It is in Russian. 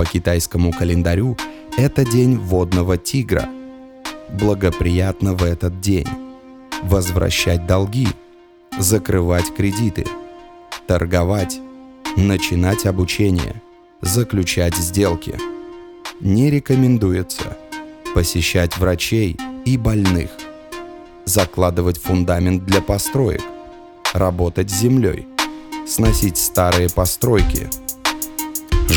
По китайскому календарю это день водного тигра. Благоприятно в этот день возвращать долги, закрывать кредиты, торговать, начинать обучение, заключать сделки. Не рекомендуется посещать врачей и больных – закладывать фундамент для построек, работать с землей, сносить старые постройки.